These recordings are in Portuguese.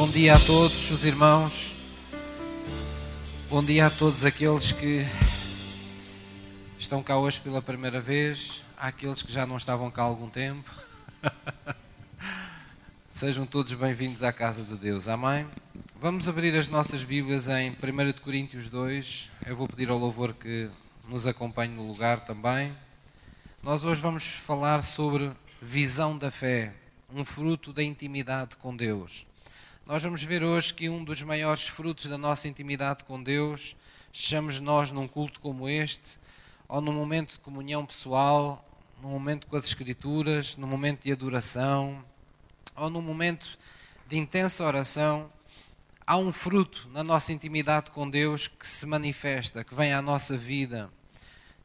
Bom dia a todos os irmãos. Bom dia a todos aqueles que estão cá hoje pela primeira vez, àqueles que já não estavam cá há algum tempo. Sejam todos bem-vindos à casa de Deus. Amém. Vamos abrir as nossas Bíblias em 1 Coríntios 2. Eu vou pedir ao louvor que nos acompanhe no lugar também. Nós hoje vamos falar sobre visão da fé, um fruto da intimidade com Deus. Nós vamos ver hoje que um dos maiores frutos da nossa intimidade com Deus, estejamos nós num culto como este, ou num momento de comunhão pessoal, num momento com as Escrituras, num momento de adoração, ou num momento de intensa oração, há um fruto na nossa intimidade com Deus que se manifesta, que vem à nossa vida,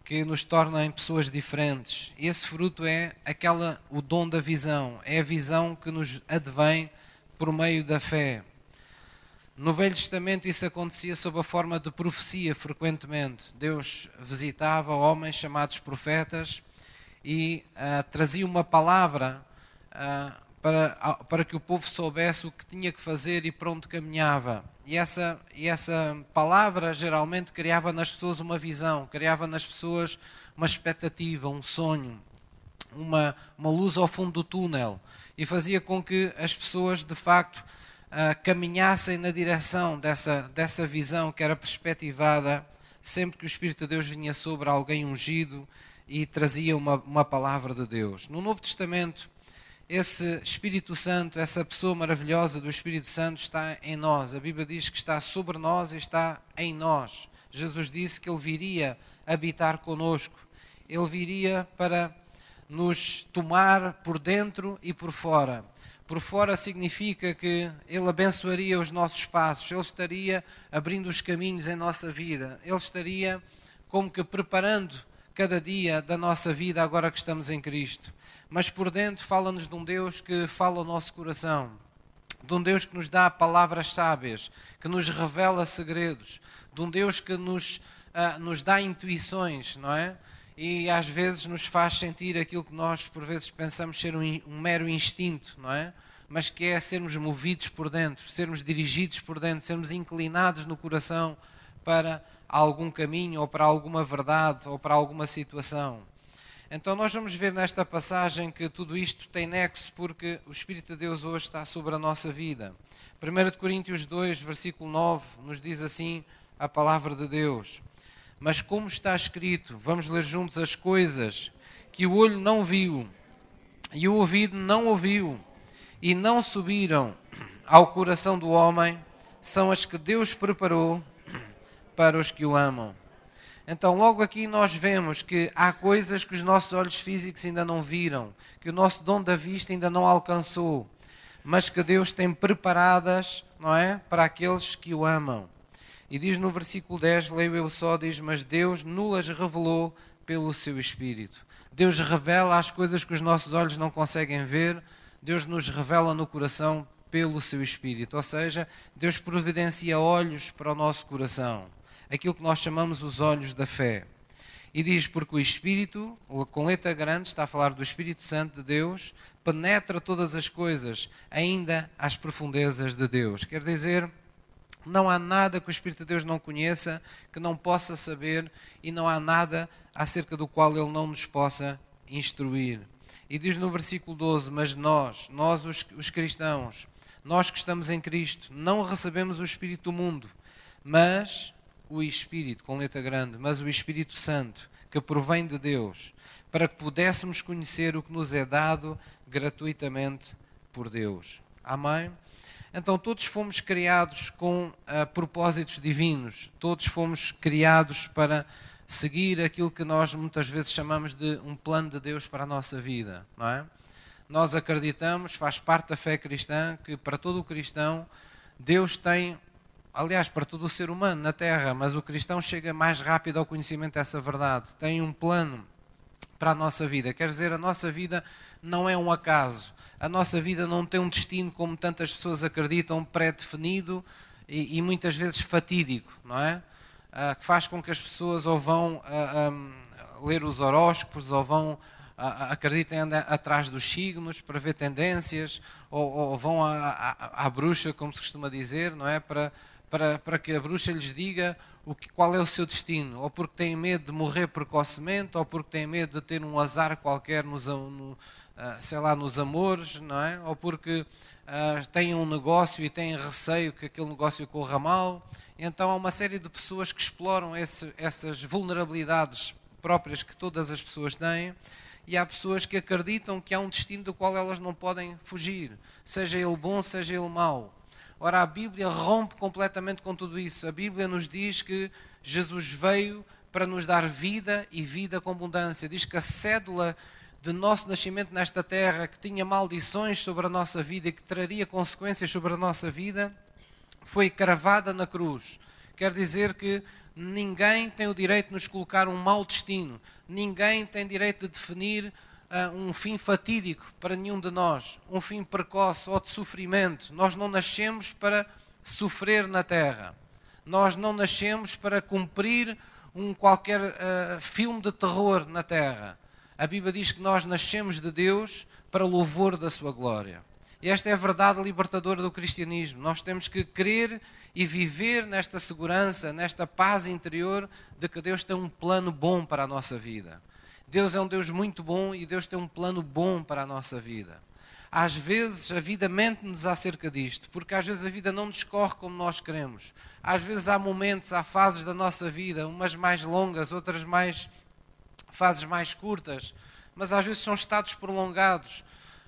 que nos torna em pessoas diferentes. E esse fruto é aquela o dom da visão, é a visão que nos advém por meio da fé. No Velho Testamento isso acontecia sob a forma de profecia frequentemente. Deus visitava homens chamados profetas e uh, trazia uma palavra uh, para, uh, para que o povo soubesse o que tinha que fazer e para onde caminhava. E essa, e essa palavra geralmente criava nas pessoas uma visão, criava nas pessoas uma expectativa, um sonho, uma, uma luz ao fundo do túnel e fazia com que as pessoas de facto uh, caminhassem na direção dessa, dessa visão que era perspectivada sempre que o Espírito de Deus vinha sobre alguém ungido e trazia uma, uma palavra de Deus. No Novo Testamento, esse Espírito Santo, essa pessoa maravilhosa do Espírito Santo está em nós. A Bíblia diz que está sobre nós e está em nós. Jesus disse que ele viria habitar conosco. Ele viria para nos tomar por dentro e por fora. Por fora significa que Ele abençoaria os nossos passos, Ele estaria abrindo os caminhos em nossa vida, Ele estaria como que preparando cada dia da nossa vida agora que estamos em Cristo. Mas por dentro fala-nos de um Deus que fala ao nosso coração, de um Deus que nos dá palavras sábias, que nos revela segredos, de um Deus que nos, uh, nos dá intuições, não é? E às vezes nos faz sentir aquilo que nós por vezes pensamos ser um, um, mero instinto, não é? Mas que é sermos movidos por dentro, sermos dirigidos por dentro, sermos inclinados no coração para algum caminho ou para alguma verdade ou para alguma situação. Então nós vamos ver nesta passagem que tudo isto tem nexo porque o Espírito de Deus hoje está sobre a nossa vida. 1 Coríntios 2, versículo 9, nos diz assim a palavra de Deus. Mas como está escrito, vamos ler juntos as coisas que o olho não viu e o ouvido não ouviu e não subiram ao coração do homem, são as que Deus preparou para os que o amam. Então, logo aqui nós vemos que há coisas que os nossos olhos físicos ainda não viram, que o nosso dom da vista ainda não alcançou, mas que Deus tem preparadas, não é, para aqueles que o amam. E diz no versículo 10, leio eu só, diz: Mas Deus nulas revelou pelo seu Espírito. Deus revela as coisas que os nossos olhos não conseguem ver, Deus nos revela no coração pelo seu Espírito. Ou seja, Deus providencia olhos para o nosso coração, aquilo que nós chamamos os olhos da fé. E diz: Porque o Espírito, com letra grande, está a falar do Espírito Santo de Deus, penetra todas as coisas, ainda às profundezas de Deus. Quer dizer não há nada que o Espírito de Deus não conheça, que não possa saber, e não há nada acerca do qual ele não nos possa instruir. E diz no versículo 12: Mas nós, nós os, os cristãos, nós que estamos em Cristo, não recebemos o Espírito do mundo, mas o Espírito, com letra grande, mas o Espírito Santo, que provém de Deus, para que pudéssemos conhecer o que nos é dado gratuitamente por Deus. Amém? Então, todos fomos criados com uh, propósitos divinos, todos fomos criados para seguir aquilo que nós muitas vezes chamamos de um plano de Deus para a nossa vida, não é? Nós acreditamos, faz parte da fé cristã, que para todo o cristão, Deus tem, aliás, para todo o ser humano na Terra, mas o cristão chega mais rápido ao conhecimento dessa verdade, tem um plano para a nossa vida. Quer dizer, a nossa vida não é um acaso a nossa vida não tem um destino como tantas pessoas acreditam, pré-definido e, e, muitas vezes fatídico, não é? Uh, que faz com que as pessoas ou vão ah, um, ler os horóscopos ou vão acreditam em atrás dos signos para ver tendências, ou, ou vão à, à, à, bruxa, como se costuma dizer, não é? Para, para, para que a bruxa lhes diga o que, qual é o seu destino, ou porque têm medo de morrer precocemente, ou porque têm medo de ter um azar qualquer nos, no, ah, sei lá, nos amores, não é? Ou porque uh, têm um negócio e têm receio que aquele negócio corra mal. Então há uma série de pessoas que exploram esse, essas vulnerabilidades próprias que todas as pessoas têm e há pessoas que acreditam que há um destino do qual elas não podem fugir, seja ele bom, seja ele mau. Ora, a Bíblia rompe completamente com tudo isso. A Bíblia nos diz que Jesus veio para nos dar vida e vida com abundância. Diz que a cédula de nosso nascimento nesta terra, que tinha maldições sobre a nossa vida e que traria consequências sobre a nossa vida, foi cravada na cruz. Quer dizer que ninguém tem o direito de nos colocar um mau destino, ninguém tem direito de definir um fim fatídico para nenhum de nós, um fim precoce ou de sofrimento. Nós não nascemos para sofrer na terra, nós não nascemos para cumprir um qualquer uh, filme de terror na terra. A Bíblia diz que nós nascemos de Deus para louvor da sua glória. E esta é a verdade libertadora do cristianismo. Nós temos que crer e viver nesta segurança, nesta paz interior de que Deus tem um plano bom para a nossa vida. Deus é um Deus muito bom e Deus tem um plano bom para a nossa vida. Às vezes a vida mente-nos acerca disto, porque às vezes a vida não nos corre como nós queremos. Às vezes há momentos, há fases da nossa vida, umas mais longas, outras mais fases mais curtas, mas às vezes são estados prolongados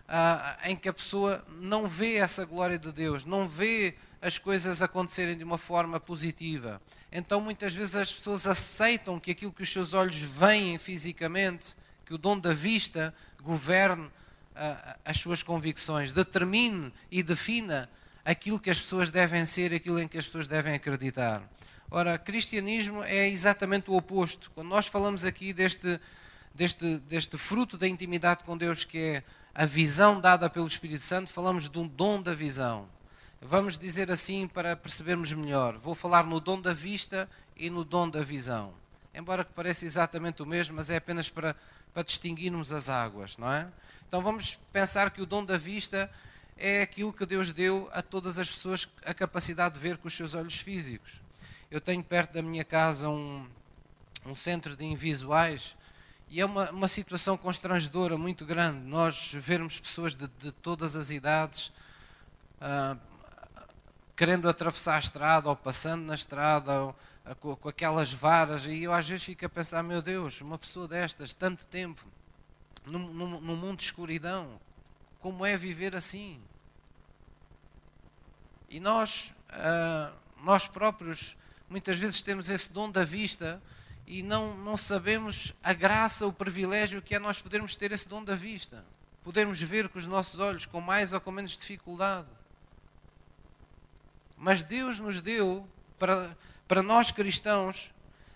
ah, em que a pessoa não vê essa glória de Deus, não vê as coisas acontecerem de uma forma positiva. Então muitas vezes as pessoas aceitam que aquilo que os seus olhos veem fisicamente, que o dom da vista governe uh, as suas convicções, determine e defina aquilo que as pessoas devem ser, aquilo em que as pessoas devem acreditar. Ora, cristianismo é exatamente o oposto. Quando nós falamos aqui deste, deste, deste fruto da intimidade com Deus, que é a visão dada pelo Espírito Santo, falamos de um dom da visão. Vamos dizer assim para percebermos melhor. Vou falar no dom da vista e no dom da visão. Embora que pareça exatamente o mesmo, mas é apenas para, para distinguirmos as águas, não é? Então vamos pensar que o dom da vista é aquilo que Deus deu a todas as pessoas a capacidade de ver com os seus olhos físicos. Eu tenho perto da minha casa um, um centro de invisuais e é uma, uma situação constrangedora muito grande nós vermos pessoas de, de todas as idades uh, querendo atravessar a estrada ou passando na estrada ou, a, com, com, aquelas varas. E eu às vezes fico a pensar: meu Deus, uma pessoa destas, tanto tempo, num, num, num mundo de escuridão, como é viver assim? E nós, uh, nós próprios, muitas vezes temos esse dom da vista e não, não sabemos a graça, o privilégio que é nós podermos ter esse dom da vista. Podermos ver com os nossos olhos, com mais ou com menos dificuldade. Mas Deus nos deu, para, para nós cristãos,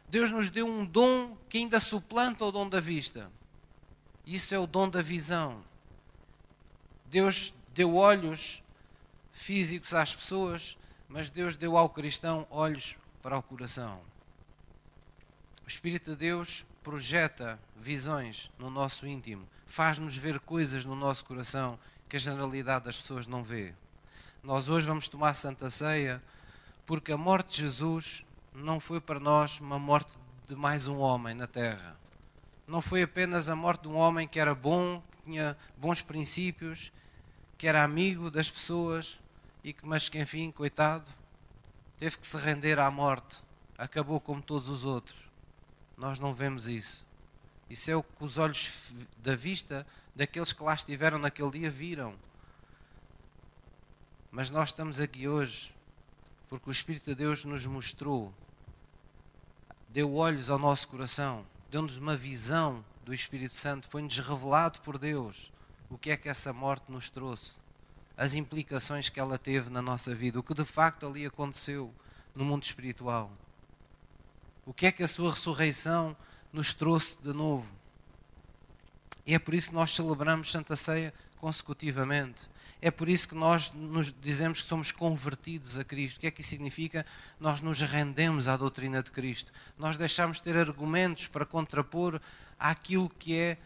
Deus nos deu um dom que ainda suplanta o dom da vista. Isso é o dom da visão. Deus deu olhos físicos às pessoas, mas Deus deu ao cristão olhos para o coração. O Espírito de Deus projeta visões no nosso íntimo, faz-nos ver coisas no nosso coração que a generalidade das pessoas não vê. Nós hoje vamos tomar Santa Ceia porque a morte de Jesus não foi para nós uma morte de mais um homem na terra. Não foi apenas a morte de um homem que era bom, que tinha bons princípios, que era amigo das pessoas e que, mas que enfim, coitado, teve que se render à morte, acabou como todos os outros. Nós não vemos isso. Isso é o que os olhos da vista daqueles que lá estiveram naquele dia viram. Mas nós estamos aqui hoje porque o Espírito de Deus nos mostrou, deu olhos ao nosso coração, deu-nos uma visão do Espírito Santo, foi-nos revelado por Deus o que é que essa morte nos trouxe, as implicações que ela teve na nossa vida, o que de facto ali aconteceu no mundo espiritual. O que é que a sua ressurreição nos trouxe de novo? E é por isso que nós celebramos Santa Ceia consecutivamente. É por isso que nós nos dizemos que somos convertidos a Cristo. O que é que isso significa? Nós nos rendemos à doutrina de Cristo. Nós deixamos de ter argumentos para contrapor àquilo que é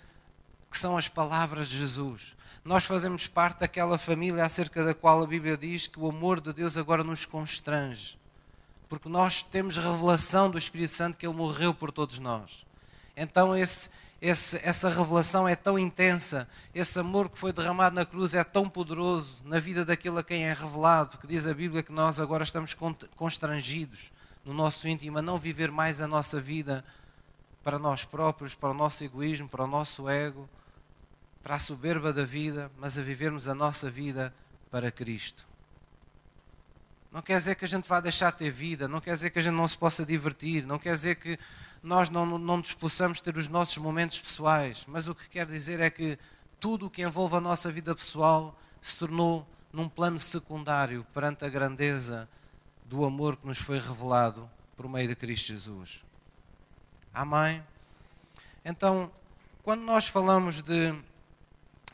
que são as palavras de Jesus. Nós fazemos parte daquela família acerca da qual a Bíblia diz que o amor de Deus agora nos constrange. Porque nós temos revelação do Espírito Santo que Ele morreu por todos nós. Então, esse, esse, essa revelação é tão intensa, esse amor que foi derramado na cruz é tão poderoso na vida daquele a quem é revelado, que diz a Bíblia que nós agora estamos constrangidos no nosso íntimo a não viver mais a nossa vida para nós próprios, para o nosso egoísmo, para o nosso ego, para a soberba da vida, mas a vivermos a nossa vida para Cristo. Não quer dizer que a gente vá deixar de ter vida, não quer dizer que a gente não se possa divertir, não quer dizer que nós não, não nos possamos ter os nossos momentos pessoais, mas o que quer dizer é que tudo o que envolve a nossa vida pessoal se tornou num plano secundário perante a grandeza do amor que nos foi revelado por meio de Cristo Jesus. Amém? Então, quando nós falamos de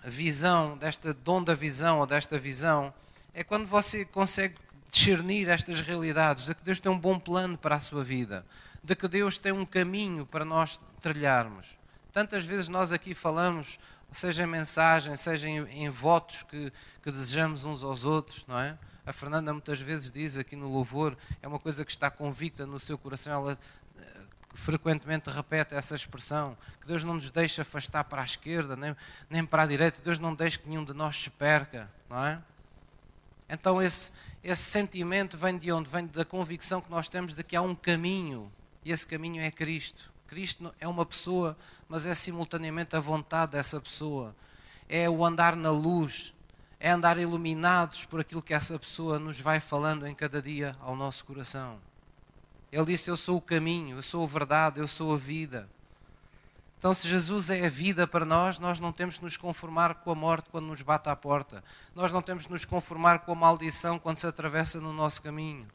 visão, desta dom da visão ou desta visão, é quando você consegue discernir estas realidades, de que Deus tem um bom plano para a sua vida, de que Deus tem um caminho para nós trilharmos. Tantas vezes nós aqui falamos, seja em mensagem, seja em, em votos que, que desejamos uns aos outros, não é? A Fernanda muitas vezes diz aqui no louvor, é uma coisa que está convicta no seu coração, ela eh, frequentemente repete essa expressão, que Deus não nos deixa afastar para a esquerda, nem, nem para a direita, Deus não deixa que nenhum de nós se perca, não é? Então esse, esse sentimento vem de onde? Vem da convicção que nós temos de que há um caminho, e esse caminho é Cristo. Cristo é uma pessoa, mas é simultaneamente a vontade dessa pessoa. É o andar na luz, é andar iluminados por aquilo que essa pessoa nos vai falando em cada dia ao nosso coração. Ele disse: Eu sou o caminho, eu sou a verdade, eu sou a vida. Então, se Jesus é a vida para nós, nós não temos que nos conformar com a morte quando nos bate à porta. Nós não temos que nos conformar com a maldição quando se atravessa no nosso caminho.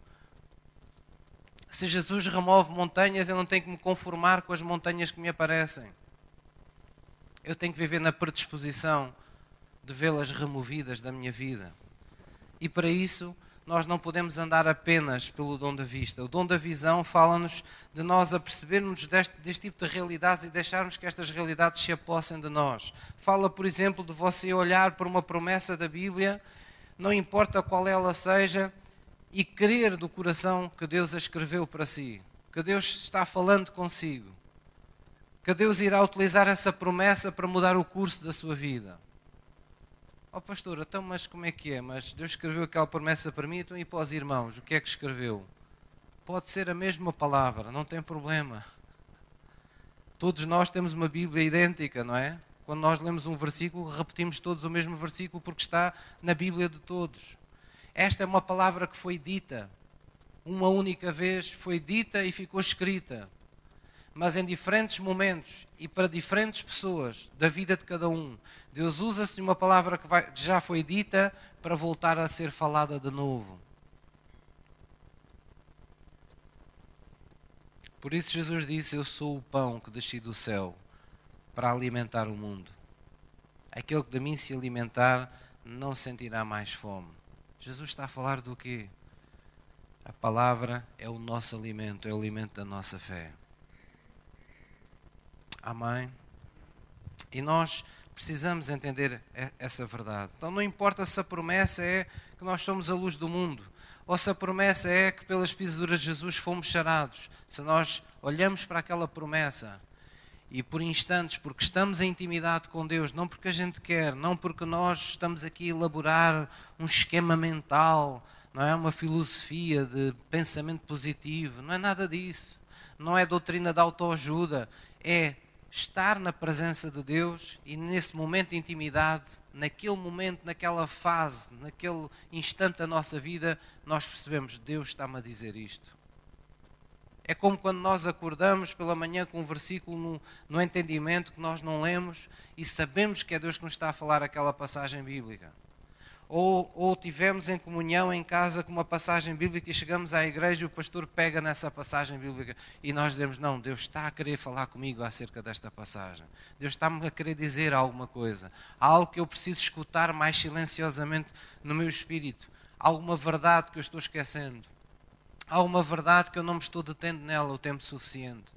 Se Jesus remove montanhas, eu não tenho que me conformar com as montanhas que me aparecem. Eu tenho que viver na predisposição de vê-las removidas da minha vida. E para isso, nós não podemos andar apenas pelo dom da vista. O dom da visão fala-nos de nós apercebermos deste, deste tipo de realidades e deixarmos que estas realidades se apossem de nós. Fala, por exemplo, de você olhar para uma promessa da Bíblia, não importa qual ela seja, e crer do coração que Deus a escreveu para si, que Deus está falando consigo, que Deus irá utilizar essa promessa para mudar o curso da sua vida. Ó oh, pastor, então, mas como é que é? Mas Deus escreveu aquela promessa para mim, então e para os irmãos? O que é que escreveu? Pode ser a mesma palavra, não tem problema. Todos nós temos uma Bíblia idêntica, não é? Quando nós lemos um versículo, repetimos todos o mesmo versículo porque está na Bíblia de todos. Esta é uma palavra que foi dita, uma única vez foi dita e ficou escrita mas em diferentes momentos e para diferentes pessoas da vida de cada um. Deus usa-se de uma palavra que, vai, que já foi dita para voltar a ser falada de novo. Por isso Jesus disse: Eu sou o pão que desci do céu para alimentar o mundo. Aquele que de mim se alimentar não sentirá mais fome. Jesus está a falar do quê? A palavra é o nosso alimento, é o alimento da nossa fé. Amém? E nós precisamos entender essa verdade. Então não importa se a promessa é que nós somos a luz do mundo, ou se a promessa é que pelas pisaduras de Jesus fomos charados. Se nós olhamos para aquela promessa e por instantes, porque estamos em intimidade com Deus, não porque a gente quer, não porque nós estamos aqui a elaborar um esquema mental, não é uma filosofia de pensamento positivo, não é nada disso. Não é doutrina da autoajuda, é estar na presença de Deus e nesse momento de intimidade, naquele momento, naquela fase, naquele instante da nossa vida, nós percebemos: Deus está-me a dizer isto. É como quando nós acordamos pela manhã com um versículo no, no entendimento que nós não lemos e sabemos que é Deus que nos está a falar aquela passagem bíblica. Ou, ou tivemos em comunhão em casa com uma passagem bíblica e chegamos à igreja e o pastor pega nessa passagem bíblica e nós dizemos: Não, Deus está a querer falar comigo acerca desta passagem. Deus está-me a querer dizer alguma coisa, algo que eu preciso escutar mais silenciosamente no meu espírito, alguma verdade que eu estou esquecendo, alguma verdade que eu não me estou detendo nela o tempo suficiente.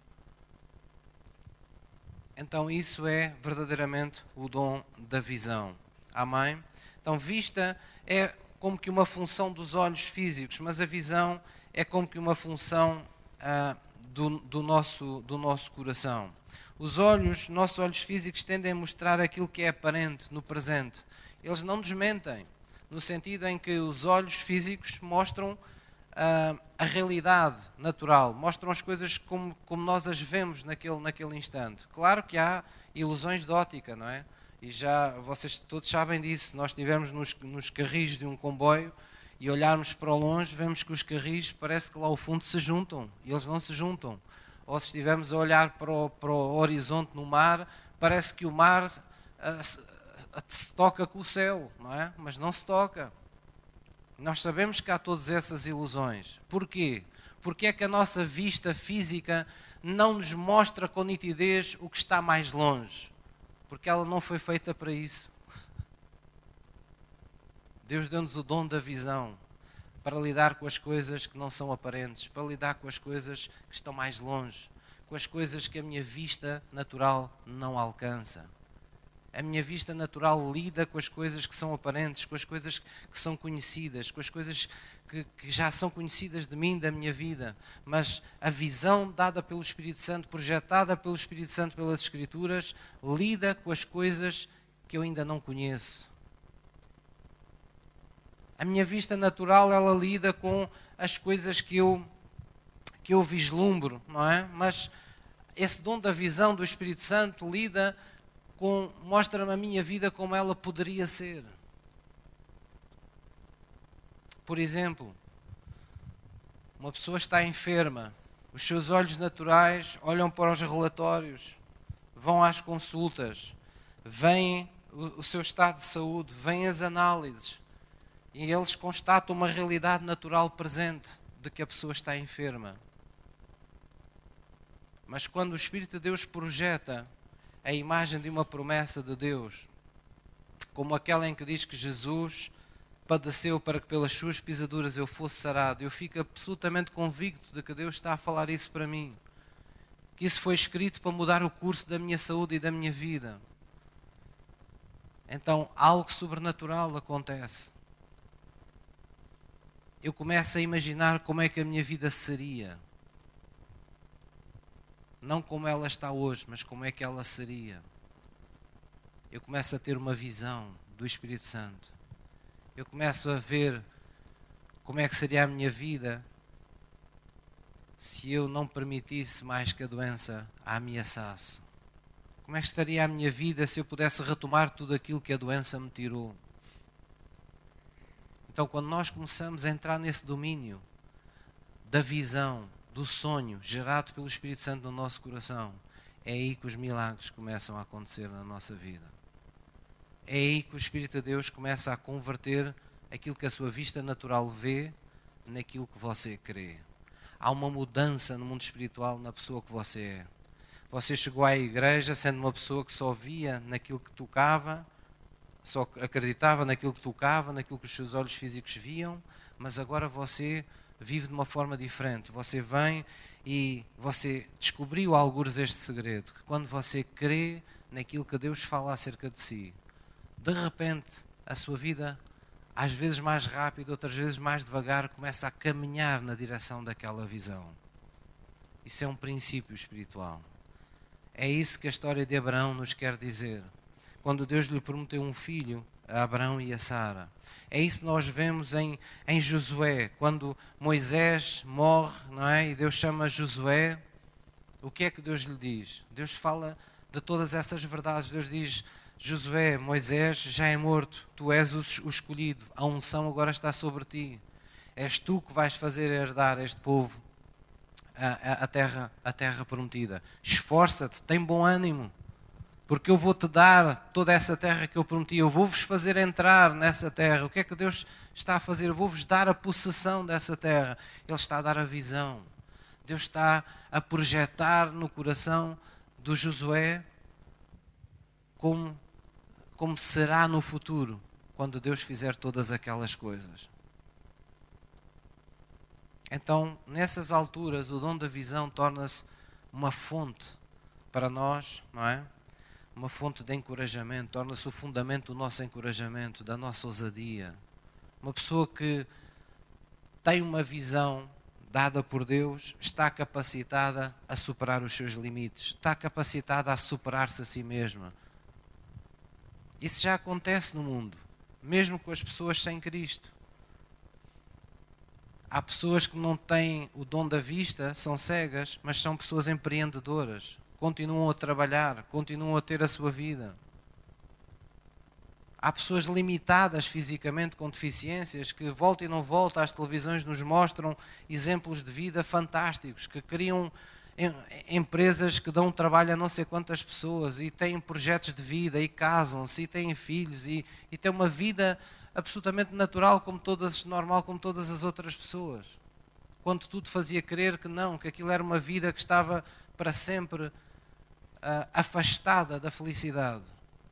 então isso é verdadeiramente o dom da visão. Amém? Então, vista é como que uma função dos olhos físicos, mas a visão é como que uma função ah, do, do, nosso, do nosso coração. Os olhos, nossos olhos físicos, tendem a mostrar aquilo que é aparente no presente. Eles não nos mentem, no sentido em que os olhos físicos mostram ah, a realidade natural, mostram as coisas como, como nós as vemos naquele, naquele instante. Claro que há ilusões de ótica, não é? E já vocês todos sabem disso. Nós estivermos nos, nos carris de um comboio e olharmos para longe, vemos que os carris parece que lá ao fundo se juntam e eles não se juntam. Ou se estivermos a olhar para o, para o horizonte no mar, parece que o mar se, uh, se toca com o céu, não é? Mas não se toca. Nós sabemos que há todas essas ilusões. Porquê? Porque é que a nossa vista física não nos mostra com nitidez o que está mais longe? Porque ela não foi feita para isso. Deus deu-nos o dom da visão para lidar com as coisas que não são aparentes, para lidar com as coisas que estão mais longe, com as coisas que a minha vista natural não alcança. A minha vista natural lida com as coisas que são aparentes, com as coisas que são conhecidas, com as coisas que, que, já são conhecidas de mim, da minha vida. Mas a visão dada pelo Espírito Santo, projetada pelo Espírito Santo pelas Escrituras, lida com as coisas que eu ainda não conheço. A minha vista natural, ela lida com as coisas que eu, que eu vislumbro, não é? Mas esse dom da visão do Espírito Santo lida com, mostra-me a minha vida como ela poderia ser. Por exemplo, uma pessoa está enferma, os seus olhos naturais olham para os relatórios, vão às consultas, veem o, o seu estado de saúde, veem as análises, e eles constatam uma realidade natural presente de que a pessoa está enferma. Mas quando o Espírito de Deus projeta a imagem de uma promessa de Deus, como aquela em que diz que Jesus padeceu para que pelas suas pisaduras eu fosse sarado, eu fico absolutamente convicto de que Deus está a falar isso para mim. Que isso foi escrito para mudar o curso da minha saúde e da minha vida. Então algo sobrenatural acontece eu começo a imaginar como é que a minha vida seria. Não como ela está hoje, mas como é que ela seria. Eu começo a ter uma visão do Espírito Santo. Eu começo a ver como é que seria a minha vida se eu não permitisse mais que a doença a ameaçasse. Como é que estaria a minha vida se eu pudesse retomar tudo aquilo que a doença me tirou? Então, quando nós começamos a entrar nesse domínio da visão, do sonho gerado pelo Espírito Santo no nosso coração, é aí que os milagres começam a acontecer na nossa vida. É aí que o Espírito de Deus começa a converter aquilo que a sua vista natural vê naquilo que você crê. Há uma mudança no mundo espiritual na pessoa que você é. Você chegou à igreja sendo uma pessoa que só via naquilo que tocava só acreditava naquilo que tocava, naquilo que os seus olhos físicos viam, mas agora você vive de uma forma diferente. Você vem e você descobriu alguns este segredo, que quando você crê naquilo que Deus fala acerca de si, de repente a sua vida, às vezes mais rápido, outras vezes mais devagar, começa a caminhar na direção daquela visão. Isso é um princípio espiritual. É isso que a história de Abraão nos quer dizer quando Deus lhe prometeu um filho a Abraão e a Sara. É isso que nós vemos em, em Josué, quando Moisés morre, não é? E Deus chama Josué. O que é que Deus lhe diz? Deus fala de todas essas verdades. Deus diz: Josué, Moisés já é morto, tu és o, escolhido, a unção agora está sobre ti. És tu que vais fazer herdar este povo a, a, a terra, a terra prometida. Esforça-te, tem bom ânimo porque eu vou te dar toda essa terra que eu prometi, eu vou-vos fazer entrar nessa terra. O que é que Deus está a fazer? Eu vou-vos dar a possessão dessa terra. Ele está a dar a visão. Deus está a projetar no coração do Josué como, como será no futuro, quando Deus fizer todas aquelas coisas. Então, nessas alturas, o dom da visão torna-se uma fonte para nós, não é? Uma fonte de encorajamento, torna-se o fundamento do nosso encorajamento, da nossa ousadia. Uma pessoa que tem uma visão dada por Deus está capacitada a superar os seus limites, está capacitada a superar-se a si mesma. Isso já acontece no mundo, mesmo com as pessoas sem Cristo. Há pessoas que não têm o dom da vista, são cegas, mas são pessoas empreendedoras. Continuam a trabalhar, continuam a ter a sua vida. Há pessoas limitadas fisicamente com deficiências que, volta e não volta, as televisões nos mostram exemplos de vida fantásticos, que criam empresas que dão trabalho a não sei quantas pessoas e têm projetos de vida e casam-se e têm filhos e, e têm uma vida absolutamente natural, como todas, normal como todas as outras pessoas. Quando tudo fazia crer que não, que aquilo era uma vida que estava para sempre afastada da felicidade.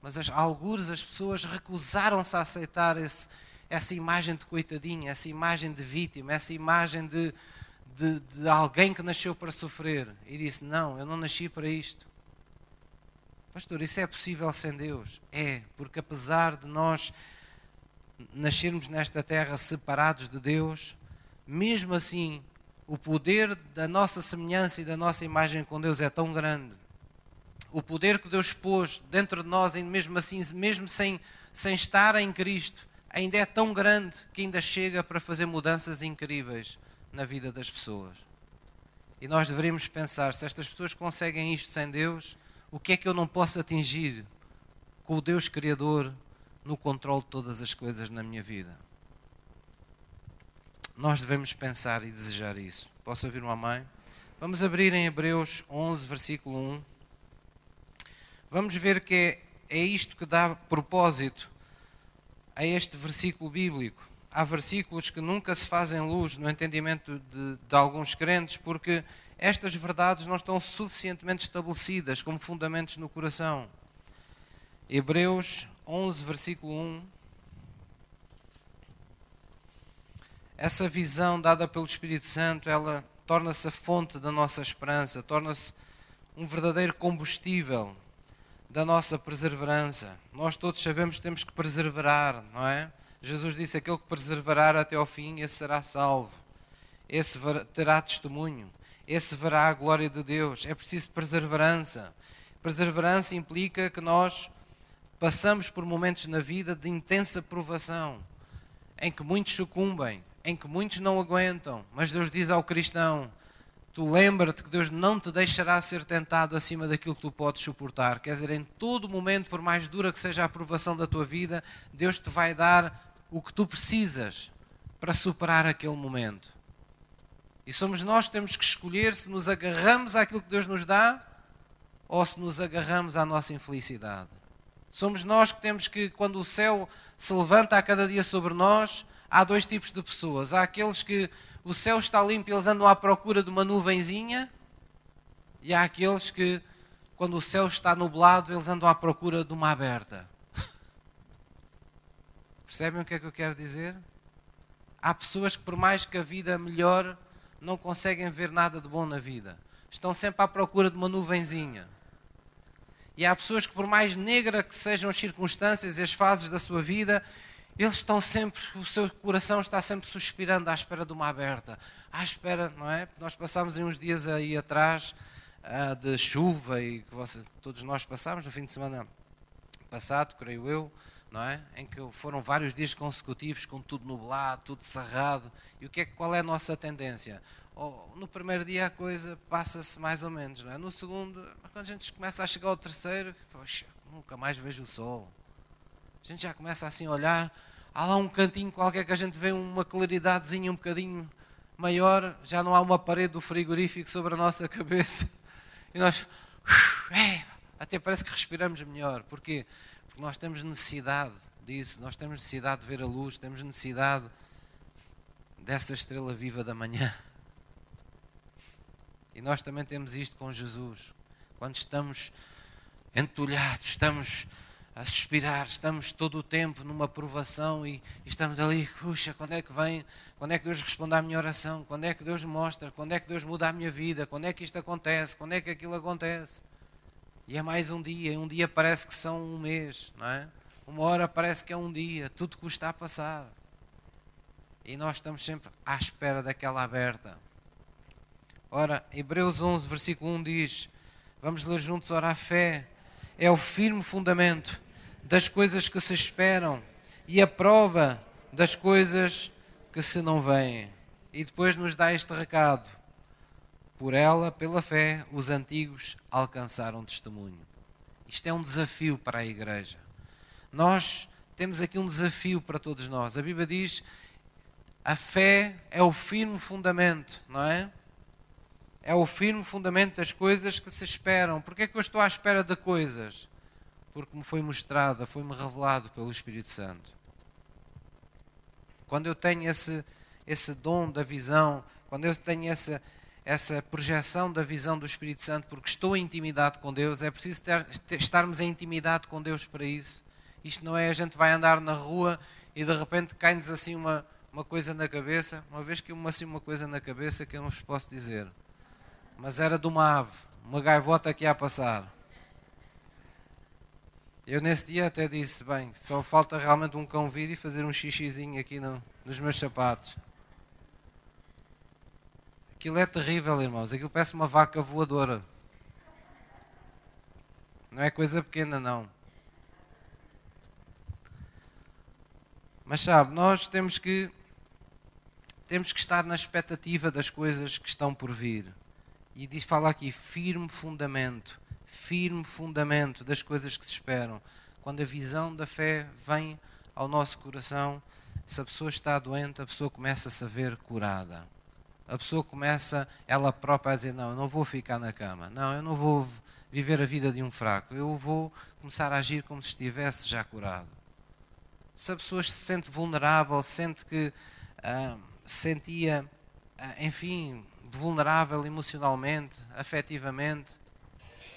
Mas as, algures as pessoas recusaram-se a aceitar esse, essa imagem de coitadinha, essa imagem de vítima, essa imagem de, de, de alguém que nasceu para sofrer. E disse: Não, eu não nasci para isto. Pastor, isso é possível sem Deus? É, porque apesar de nós nascermos nesta terra separados de Deus, mesmo assim, o poder da nossa semelhança e da nossa imagem com Deus é tão grande. O poder que Deus pôs dentro de nós, mesmo assim, mesmo sem, sem estar em Cristo, ainda é tão grande que ainda chega para fazer mudanças incríveis na vida das pessoas. E nós deveríamos pensar: se estas pessoas conseguem isto sem Deus, o que é que eu não posso atingir com o Deus Criador no controle de todas as coisas na minha vida. Nós devemos pensar e desejar isso. Posso ouvir uma mãe? Vamos abrir em Hebreus 11, versículo 1. Vamos ver que é, é isto que dá propósito a este versículo bíblico. Há versículos que nunca se fazem luz no entendimento de, de alguns crentes porque estas verdades não estão suficientemente estabelecidas como fundamentos no coração. Hebreus 11, versículo 1. Essa visão dada pelo Espírito Santo, ela torna-se a fonte da nossa esperança, torna-se um verdadeiro combustível da nossa perseverança. Nós todos sabemos que temos que perseverar, não é? Jesus disse: aquele que perseverar até ao fim, esse será salvo. Esse terá testemunho. Esse verá a glória de Deus. É preciso perseverança. Perseverança implica que nós passamos por momentos na vida de intensa provação, em que muitos sucumbem, em que muitos não aguentam, mas Deus diz ao cristão: Tu lembra-te que Deus não te deixará ser tentado acima daquilo que tu podes suportar. Quer dizer, em todo momento, por mais dura que seja a aprovação da tua vida, Deus te vai dar o que tu precisas para superar aquele momento. E somos nós que temos que escolher se nos agarramos àquilo que Deus nos dá ou se nos agarramos à nossa infelicidade. Somos nós que temos que, quando o céu se levanta a cada dia sobre nós, há dois tipos de pessoas. Há aqueles que o céu está limpo e eles andam à procura de uma nuvenzinha, e há aqueles que, quando o céu está nublado, eles andam à procura de uma aberta. Percebem o que é que eu quero dizer? Há pessoas que, por mais que a vida melhore, não conseguem ver nada de bom na vida. Estão sempre à procura de uma nuvenzinha. E há pessoas que, por mais negra que sejam as circunstâncias e as fases da sua vida, eles estão sempre, o seu coração está sempre suspirando à espera de uma aberta. À espera, não é? Nós passámos uns dias aí atrás uh, de chuva e que você, todos nós passámos no fim de semana passado, creio eu, não é? Em que foram vários dias consecutivos com tudo nublado, tudo cerrado. E o que é, qual é a nossa tendência? oh, no primeiro dia a coisa passa-se mais ou menos, não é? No segundo, quando a gente começa a chegar ao terceiro, poxa, nunca mais vejo o sol. A gente já começa assim a olhar, há lá um cantinho qualquer que a gente vê uma claridadezinha um bocadinho maior, já não há uma parede do frigorífico sobre a nossa cabeça. E nós, é, até parece que respiramos melhor. Porquê? Porque nós temos necessidade disso, nós temos necessidade de ver a luz, temos necessidade dessa estrela viva da manhã. E nós também temos isto com Jesus. Quando estamos entulhados, estamos a suspirar, estamos todo o tempo numa provação e, estamos ali, puxa, quando é que vem, quando é que Deus responde à minha oração, quando é que Deus mostra, quando é que Deus muda a minha vida, quando é que isto acontece, quando é que aquilo acontece. E é mais um dia, e um dia parece que são um mês, não é? Uma hora parece que é um dia, tudo custa a passar. E nós estamos sempre à espera daquela aberta. Ora, Hebreus 11, versículo 1 diz: Vamos ler juntos, ora, a fé é o firme fundamento das coisas que se esperam e a prova das coisas que se não veem. E depois nos dá este recado: por ela, pela fé, os antigos alcançaram testemunho. Isto é um desafio para a igreja. Nós temos aqui um desafio para todos nós. A Bíblia diz: a fé é o firme fundamento, não é? É o firme fundamento das coisas que se esperam. Porquê é que eu estou à espera de coisas? Porque me foi mostrada, foi-me revelado pelo Espírito Santo. Quando eu tenho esse, esse dom da visão, quando eu tenho essa, essa projeção da visão do Espírito Santo, porque estou em intimidade com Deus, é preciso ter, estarmos em intimidade com Deus para isso. Isto não é a gente vai andar na rua e de repente cai-nos assim uma, uma coisa na cabeça. Uma vez que uma assim uma coisa na cabeça que eu não vos posso dizer. Mas era de uma ave, uma gaivota que ia a passar. Eu nesse dia até disse, bem, só falta realmente um cão vir e fazer um xixizinho aqui no, nos meus sapatos. Aquilo é terrível, irmãos. Aquilo parece uma vaca voadora. Não é coisa pequena, não. Mas sabe, nós temos que temos que estar na expectativa das coisas que estão por vir. E diz fala aqui firme fundamento, firme fundamento das coisas que se esperam. Quando a visão da fé vem ao nosso coração, se a pessoa está doente, a pessoa começa a se ver curada a pessoa começa ela própria a dizer: Não, eu não vou ficar na cama, não, eu não vou viver a vida de um fraco, eu vou começar a agir como se estivesse já curado. Se a pessoa se sente vulnerável, sente que ah, se sentia, ah, enfim, vulnerável emocionalmente, afetivamente,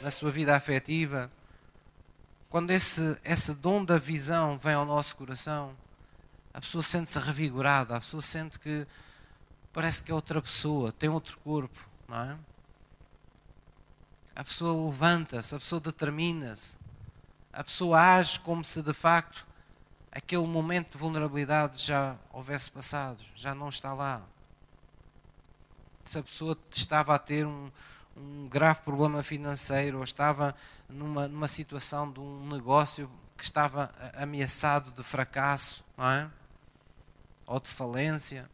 na sua vida afetiva, quando esse, esse dom da visão vem ao nosso coração, a pessoa sente-se revigorada, a pessoa sente que parece que é outra pessoa, tem outro corpo, não é? A pessoa levanta-se, a pessoa determina-se, a pessoa age como se de facto aquele momento de vulnerabilidade já houvesse passado, já não está lá. Se a pessoa estava a ter um, um grave problema financeiro ou estava numa, numa situação de um negócio que estava ameaçado de fracasso, é? Ou de falência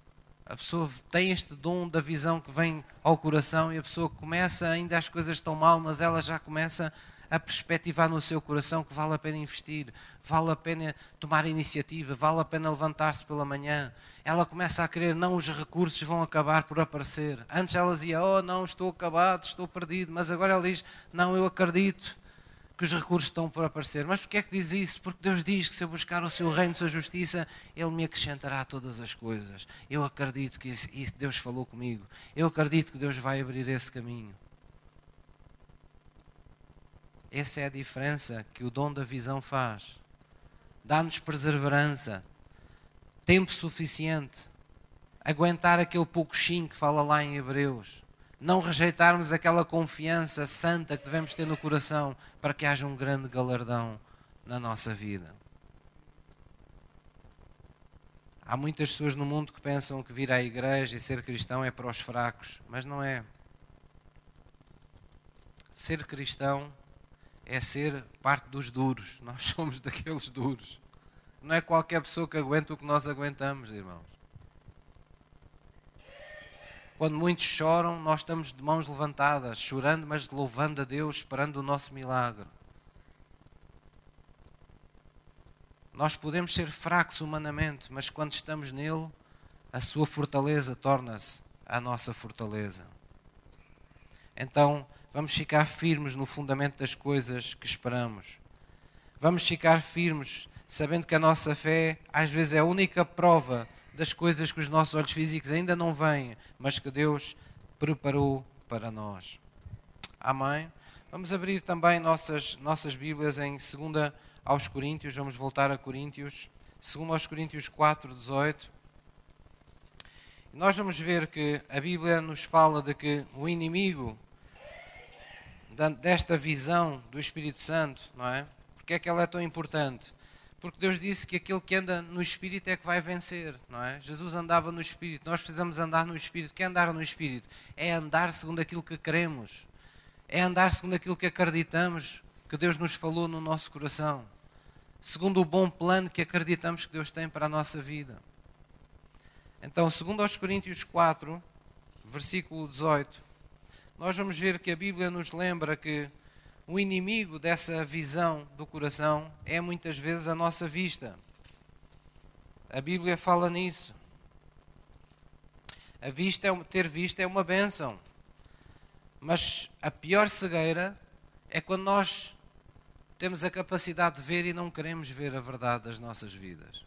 a pessoa tem este dom da visão que vem ao coração e a pessoa começa, ainda as coisas estão mal, mas ela já começa a perspectivar no seu coração que vale a pena investir, vale a pena tomar iniciativa, vale a pena levantar-se pela manhã. Ela começa a querer, não, os recursos vão acabar por aparecer. Antes ela dizia, oh não, estou acabado, estou perdido, mas agora ela diz, não, eu acredito que os recursos estão por aparecer. Mas porquê é que diz isso? Porque Deus diz que se eu buscar o seu reino, a sua justiça, Ele me acrescentará todas as coisas. Eu acredito que isso, isso Deus falou comigo. Eu acredito que Deus vai abrir esse caminho. Essa é a diferença que o dom da visão faz. Dá-nos perseverança, tempo suficiente, aguentar aquele pouco que fala lá em Hebreus não rejeitarmos aquela confiança santa que devemos ter no coração para que haja um grande galardão na nossa vida. Há muitas pessoas no mundo que pensam que vir à igreja e ser cristão é para os fracos, mas não é. Ser cristão é ser parte dos duros. Nós somos daqueles duros. Não é qualquer pessoa que aguenta o que nós aguentamos, irmãos. Quando muitos choram, nós estamos de mãos levantadas, chorando, mas louvando a Deus, esperando o nosso milagre. Nós podemos ser fracos humanamente, mas quando estamos nele, a sua fortaleza torna-se a nossa fortaleza. Então, vamos ficar firmes no fundamento das coisas que esperamos. Vamos ficar firmes sabendo que a nossa fé, às vezes, é a única prova das coisas que os nossos olhos físicos ainda não veem, mas que Deus preparou para nós. Amém? Vamos abrir também nossas, nossas Bíblias em 2 aos Coríntios, vamos voltar a Coríntios, 2 aos Coríntios 4, 18. Nós vamos ver que a Bíblia nos fala de que o inimigo desta visão do Espírito Santo, não é? Porque é que ela é tão importante? Porque Deus disse que aquele que anda no Espírito é que vai vencer, não é? Jesus andava no Espírito, nós precisamos andar no Espírito. Que é andar no Espírito? É andar segundo aquilo que queremos, é andar segundo aquilo que acreditamos que Deus nos falou no nosso coração, segundo o bom plano que acreditamos que Deus tem para a nossa vida. Então, segundo aos Coríntios 4, versículo 18, nós vamos ver que a Bíblia nos lembra que o inimigo dessa visão do coração é muitas vezes a nossa vista. A Bíblia fala nisso. A vista é, ter vista é uma bênção. Mas a pior cegueira é quando nós temos a capacidade de ver e não queremos ver a verdade das nossas vidas.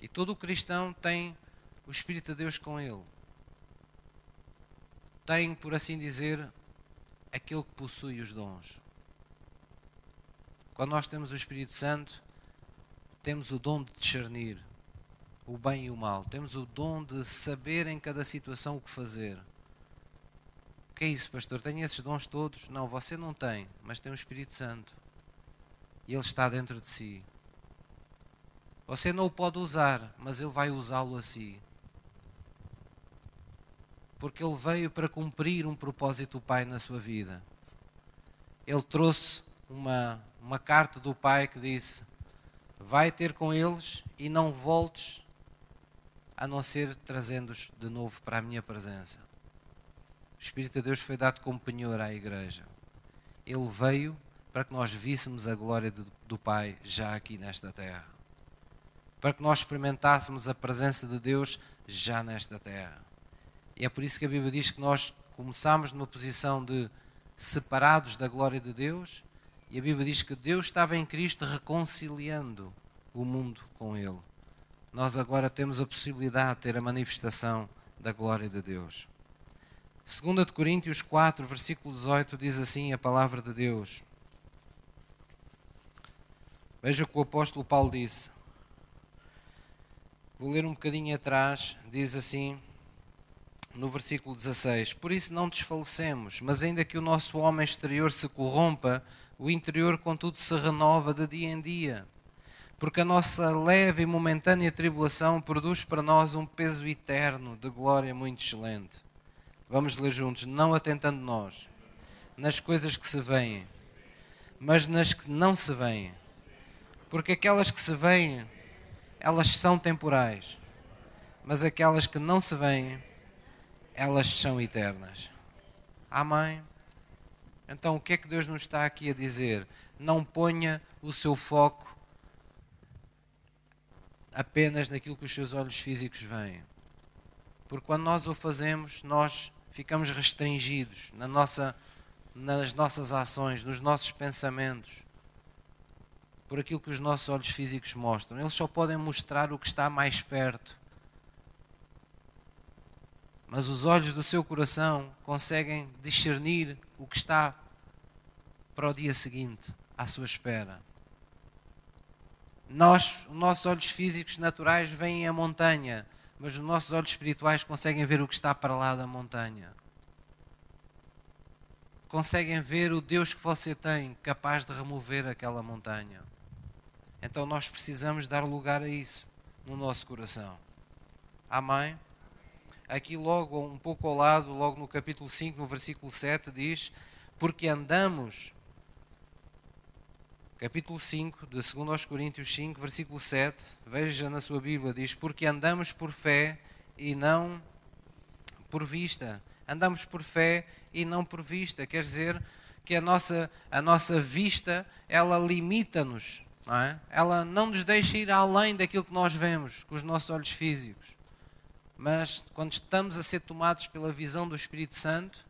E todo cristão tem o Espírito de Deus com ele. Tem, por assim dizer, aquele que possui os dons. Quando nós temos o Espírito Santo, temos o dom de discernir o bem e o mal. Temos o dom de saber em cada situação o que fazer. O que é isso, pastor? Tenho esses dons todos? Não, você não tem, mas tem o Espírito Santo. E ele está dentro de si. Você não o pode usar, mas ele vai usá-lo a si. Porque ele veio para cumprir um propósito do Pai na sua vida. Ele trouxe uma, uma carta do Pai que disse: Vai ter com eles e não voltes a não ser trazendo-os de novo para a minha presença. O Espírito de Deus foi dado como penhor à igreja. Ele veio para que nós víssemos a glória do Pai já aqui nesta terra para que nós experimentássemos a presença de Deus já nesta terra. E é por isso que a Bíblia diz que nós começamos numa posição de separados da glória de Deus, e a Bíblia diz que Deus estava em Cristo reconciliando o mundo com Ele. Nós agora temos a possibilidade de ter a manifestação da glória de Deus. 2 de Coríntios 4, versículo 18, diz assim a palavra de Deus. Veja o que o apóstolo Paulo disse. Vou ler um bocadinho atrás, diz assim, no versículo 16: Por isso não desfalecemos, mas ainda que o nosso homem exterior se corrompa, o interior, contudo, se renova de dia em dia. Porque a nossa leve e momentânea tribulação produz para nós um peso eterno de glória muito excelente. Vamos ler juntos, não atentando nós nas coisas que se veem, mas nas que não se veem. Porque aquelas que se veem elas são temporais, mas aquelas que não se veem, elas são eternas. Amém? Então, o que é que Deus nos está aqui a dizer? Não ponha o seu foco apenas naquilo que os seus olhos físicos veem. Porque quando nós o fazemos, nós ficamos restringidos na nossa, nas nossas ações, nos nossos pensamentos por aquilo que os nossos olhos físicos mostram. Eles só podem mostrar o que está mais perto. Mas os olhos do seu coração conseguem discernir o que está para o dia seguinte, à sua espera. Nós, os nossos olhos físicos naturais veem a montanha, mas os nossos olhos espirituais conseguem ver o que está para lá da montanha. Conseguem ver o Deus que você tem, capaz de remover aquela montanha. Então nós precisamos dar lugar a isso no nosso coração. Amém? Aqui, logo, um pouco ao lado, logo no capítulo 5, no versículo 7, diz: Porque andamos. Capítulo 5, de 2 aos Coríntios 5, versículo 7, veja na sua Bíblia, diz: Porque andamos por fé e não por vista. Andamos por fé e não por vista. Quer dizer que a nossa, a nossa vista, ela limita-nos não é? Ela não nos deixa ir além daquilo que nós vemos com os nossos olhos físicos. Mas quando estamos a ser tomados pela visão do Espírito Santo,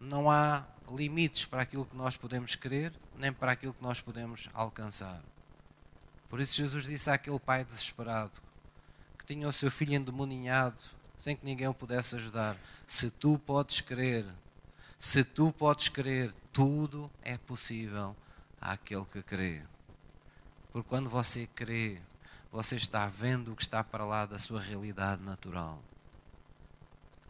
não há limites para aquilo que nós podemos querer, nem para aquilo que nós podemos alcançar. Por isso Jesus disse àquele pai desesperado, que tinha o seu filho endemoninhado, sem que ninguém o pudesse ajudar: Se tu podes crer, se tu podes crer, tudo é possível àquele que crê. Porque quando você crê, você está vendo o que está para lá da sua realidade natural.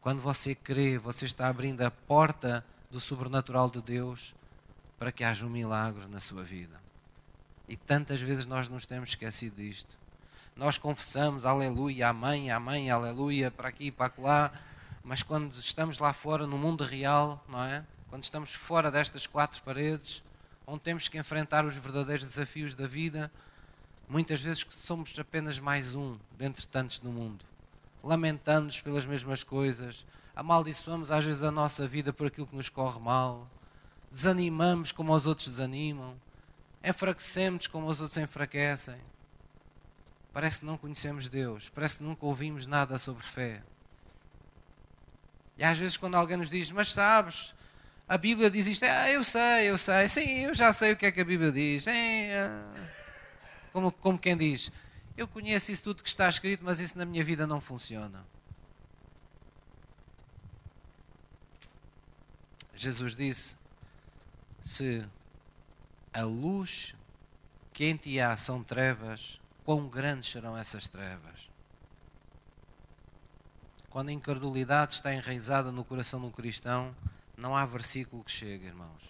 Quando você crê, você está abrindo a porta do sobrenatural de Deus para que haja um milagre na sua vida. E tantas vezes nós nos temos esquecido disto. Nós confessamos aleluia, amém, amém, aleluia, para aqui, para lá, mas quando estamos lá fora, no mundo real, não é? Quando estamos fora destas quatro paredes, onde temos que enfrentar os verdadeiros desafios da vida, muitas vezes somos apenas mais um dentre tantos no mundo. Lamentamos pelas mesmas coisas, amaldiçoamos às vezes a nossa vida por aquilo que nos corre mal, desanimamos como os outros desanimam, enfraquecemos como os outros enfraquecem. Parece que não conhecemos Deus, parece que nunca ouvimos nada sobre fé. E às vezes, quando alguém nos diz, mas sabes, a Bíblia diz isto, ah, eu sei, eu sei, sim, eu já sei o que é que a Bíblia diz. Ah. Como, como quem diz, eu conheço isso tudo que está escrito, mas isso na minha vida não funciona. Jesus disse: se a luz que em ti há são trevas, quão grandes serão essas trevas? Quando a incredulidade está enraizada no coração de um cristão, não há versículo que chegue, irmãos.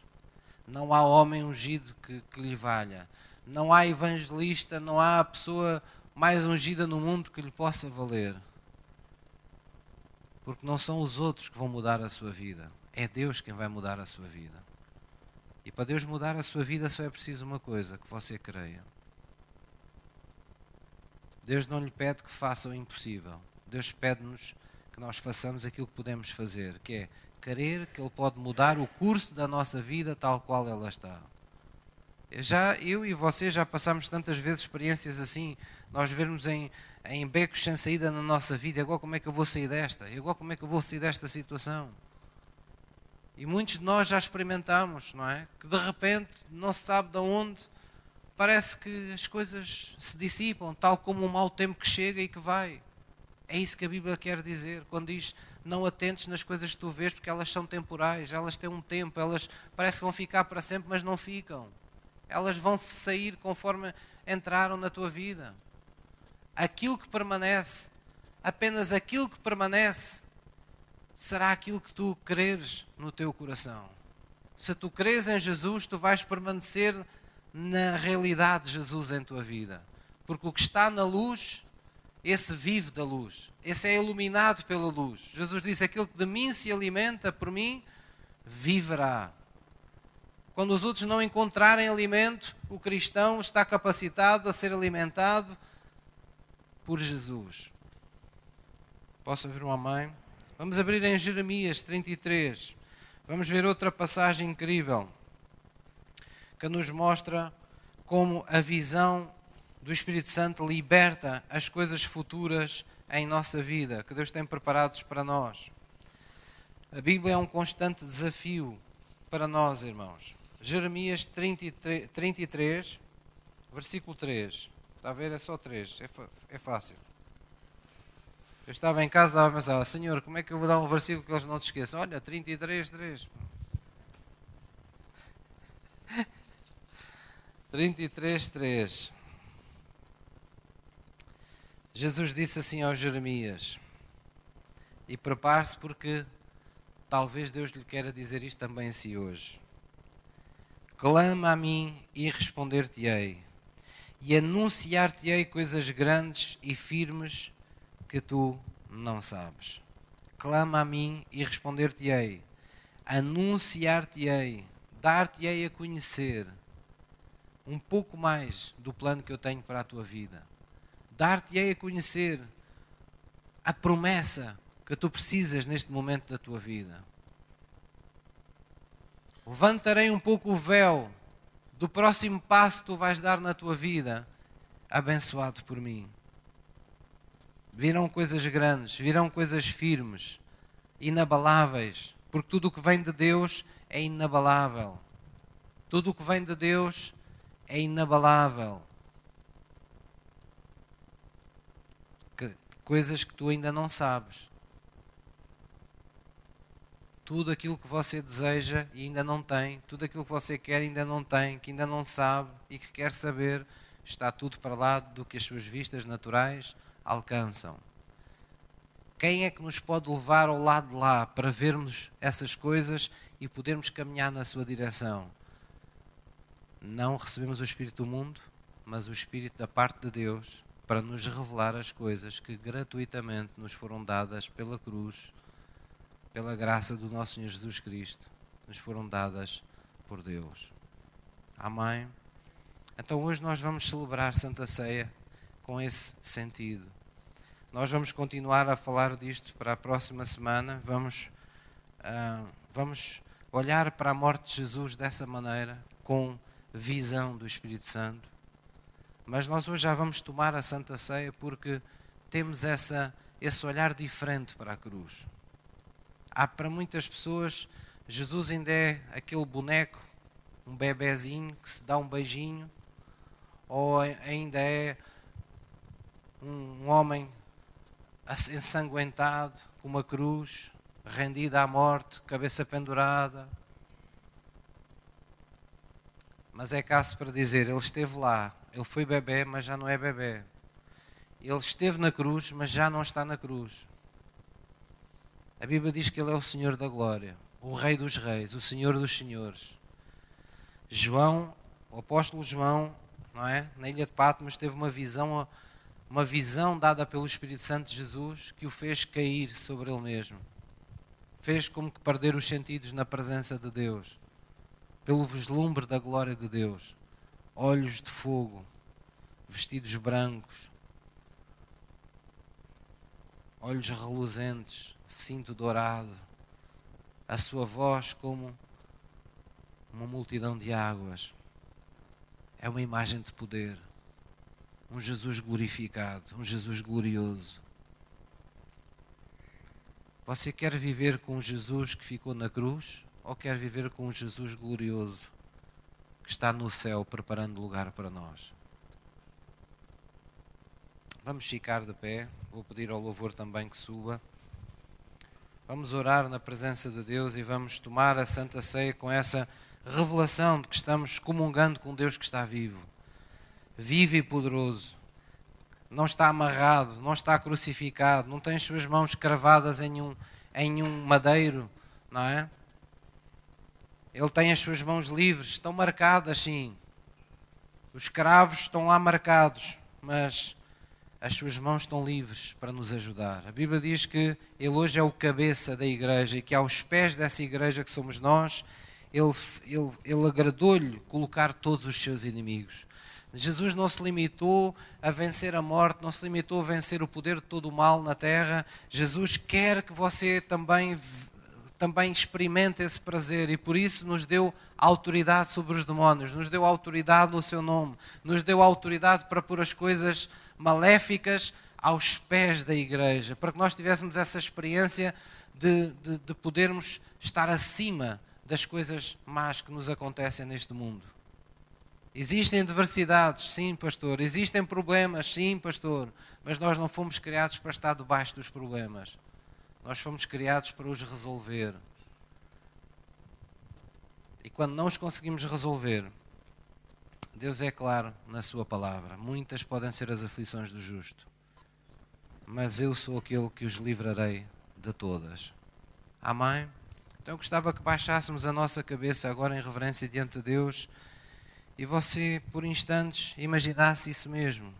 Não há homem ungido que, que lhe valha. Não há evangelista, não há pessoa mais ungida no mundo que lhe possa valer. Porque não são os outros que vão mudar a sua vida. É Deus quem vai mudar a sua vida. E para Deus mudar a sua vida só é preciso uma coisa: que você creia. Deus não lhe pede que faça o impossível. Deus pede-nos que nós façamos aquilo que podemos fazer, que é querer que Ele pode mudar o curso da nossa vida tal qual ela está. Já eu e você já passamos tantas vezes experiências assim, nós vermos em, em becos sem saída na nossa vida, agora como é que eu vou sair desta? Agora como é que eu vou sair desta situação? E muitos de nós já experimentamos, não é? Que de repente, não se sabe de onde, parece que as coisas se dissipam, tal como o mau tempo que chega e que vai. É isso que a Bíblia quer dizer quando diz não atentes nas coisas que tu vês porque elas são temporais, elas têm um tempo, elas parece que vão ficar para sempre, mas não ficam. Elas vão sair conforme entraram na tua vida. Aquilo que permanece, apenas aquilo que permanece, será aquilo que tu creres no teu coração. Se tu creres em Jesus, tu vais permanecer na realidade de Jesus em tua vida. Porque o que está na luz, esse vive da luz. Esse é iluminado pela luz. Jesus disse: Aquele que de mim se alimenta, por mim, viverá. Quando os outros não encontrarem alimento, o cristão está capacitado a ser alimentado por Jesus. Posso ouvir uma mãe? Vamos abrir em Jeremias 33. Vamos ver outra passagem incrível que nos mostra como a visão do Espírito Santo liberta as coisas futuras em nossa vida, que Deus tem preparados para nós. A Bíblia é um constante desafio para nós, irmãos. Jeremias 33, 33 versículo 3. Está a ver? É só 3. É, é fácil. Eu estava em casa e estava a pensar, Senhor, como é que eu vou dar um versículo que eles não se esqueçam? Olha, 33, 3. 33, 3. Jesus disse assim ao Jeremias, e prepare-se porque talvez Deus lhe queira dizer isto também a si hoje. Clama a mim e responder-te-ei, e anunciar-te-ei coisas grandes e firmes que tu não sabes. Clama a mim e responder-te-ei. Anunciar-te-ei, dar-te-ei a conhecer um pouco mais do plano que eu tenho para a tua vida. Dar-te-ei a conhecer a promessa que tu precisas neste momento da tua vida. Levantarei um pouco o véu do próximo passo que tu vais dar na tua vida, abençoado por mim virão coisas grandes, virão coisas firmes, inabaláveis, porque tudo o que vem de Deus é inabalável. Tudo o que vem de Deus é inabalável. Que, coisas que tu ainda não sabes. Tudo aquilo que você deseja e ainda não tem, tudo aquilo que você quer e ainda não tem, que ainda não sabe e que quer saber, está tudo para lá do que as suas vistas naturais alcançam. Quem é que nos pode levar ao lado de lá para vermos essas coisas e podermos caminhar na sua direção? Não recebemos o Espírito do mundo, mas o Espírito da parte de Deus para nos revelar as coisas que gratuitamente nos foram dadas pela cruz, pela graça do nosso Senhor Jesus Cristo, nos foram dadas por Deus. Amém? Então hoje nós vamos celebrar Santa Ceia com esse sentido. Nós vamos continuar a falar disto para a próxima semana. Vamos, uh, vamos olhar para a morte de Jesus dessa maneira, com visão do Espírito Santo. Mas nós hoje já vamos tomar a Santa Ceia porque temos essa, esse olhar diferente para a cruz. Há para muitas pessoas, Jesus ainda é aquele boneco, um bebezinho que se dá um beijinho, ou ainda é um homem ensanguentado, com uma cruz, rendida à morte, cabeça pendurada. Mas é caso para dizer, ele esteve lá, ele foi bebê, mas já não é bebê. Ele esteve na cruz, mas já não está na cruz. A Bíblia diz que ele é o Senhor da glória, o Rei dos reis, o Senhor dos senhores. João, o apóstolo João, não é? Na ilha de Patmos teve uma visão uma visão dada pelo Espírito Santo de Jesus que o fez cair sobre ele mesmo. Fez como que perder os sentidos na presença de Deus, pelo vislumbre da glória de Deus. Olhos de fogo, vestidos brancos, olhos reluzentes, cinto dourado, a sua voz como uma multidão de águas. É uma imagem de poder um Jesus glorificado, um Jesus glorioso. Você quer viver com Jesus que ficou na cruz ou quer viver com Jesus glorioso que está no céu preparando lugar para nós? Vamos ficar de pé. Vou pedir ao louvor também que suba. Vamos orar na presença de Deus e vamos tomar a Santa Ceia com essa revelação de que estamos comungando com Deus que está vivo vivo e poderoso. Não está amarrado, não está crucificado, não tem as suas mãos cravadas em um, em um madeiro, não é? Ele tem as suas mãos livres, estão marcadas sim. Os cravos estão lá marcados, mas as suas mãos estão livres para nos ajudar. A Bíblia diz que ele hoje é o cabeça da igreja e que aos pés dessa igreja que somos nós, ele, ele, ele agradou-lhe colocar todos os seus inimigos. Jesus não se limitou a vencer a morte, não se limitou a vencer o poder de todo o mal na terra. Jesus quer que você também, também experimente esse prazer e por isso nos deu autoridade sobre os demónios, nos deu autoridade no seu nome, nos deu autoridade para pôr as coisas maléficas aos pés da igreja, para que nós tivéssemos essa experiência de, de, de podermos estar acima das coisas más que nos acontecem neste mundo. Existem adversidades, sim, pastor. Existem problemas, sim, pastor. Mas nós não fomos criados para estar debaixo dos problemas. Nós fomos criados para os resolver. E quando não os conseguimos resolver, Deus é claro na Sua palavra. Muitas podem ser as aflições do justo, mas eu sou aquele que os livrarei de todas. Amém? Então gostava que baixássemos a nossa cabeça agora em reverência diante de Deus e você, por instantes, imaginasse isso mesmo.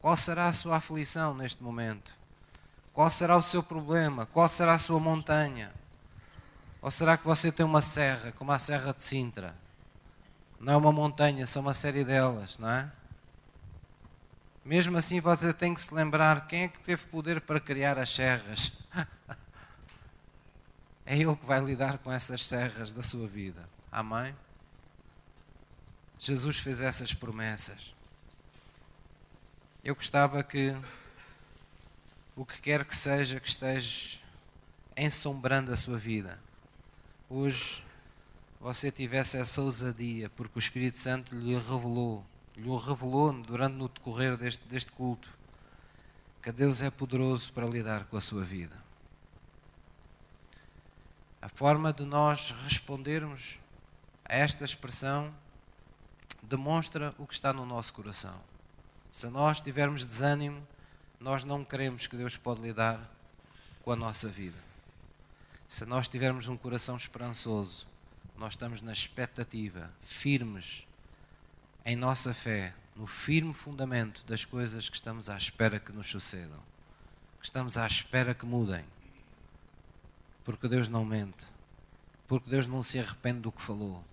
Qual será a sua aflição neste momento? Qual será o seu problema? Qual será a sua montanha? Ou será que você tem uma serra, como a Serra de Sintra? Não é uma montanha, são uma série delas, não é? Mesmo assim, você tem que se lembrar quem é que teve poder para criar as serras. é Ele que vai lidar com essas serras da sua vida. Amém? Jesus fez essas promessas. Eu gostava que o que quer que seja que esteja ensombrando a sua vida, hoje você tivesse essa ousadia, porque o Espírito Santo lhe revelou, lhe revelou durante no decorrer deste, deste culto, que Deus é poderoso para lidar com a sua vida. A forma de nós respondermos a esta expressão demonstra o que está no nosso coração. Se nós tivermos desânimo, nós não queremos que Deus pode lidar com a nossa vida. Se nós tivermos um coração esperançoso, nós estamos na expectativa, firmes em nossa fé, no firme fundamento das coisas que estamos à espera que nos sucedam, que estamos à espera que mudem. Porque Deus não mente, porque Deus não se arrepende do que falou.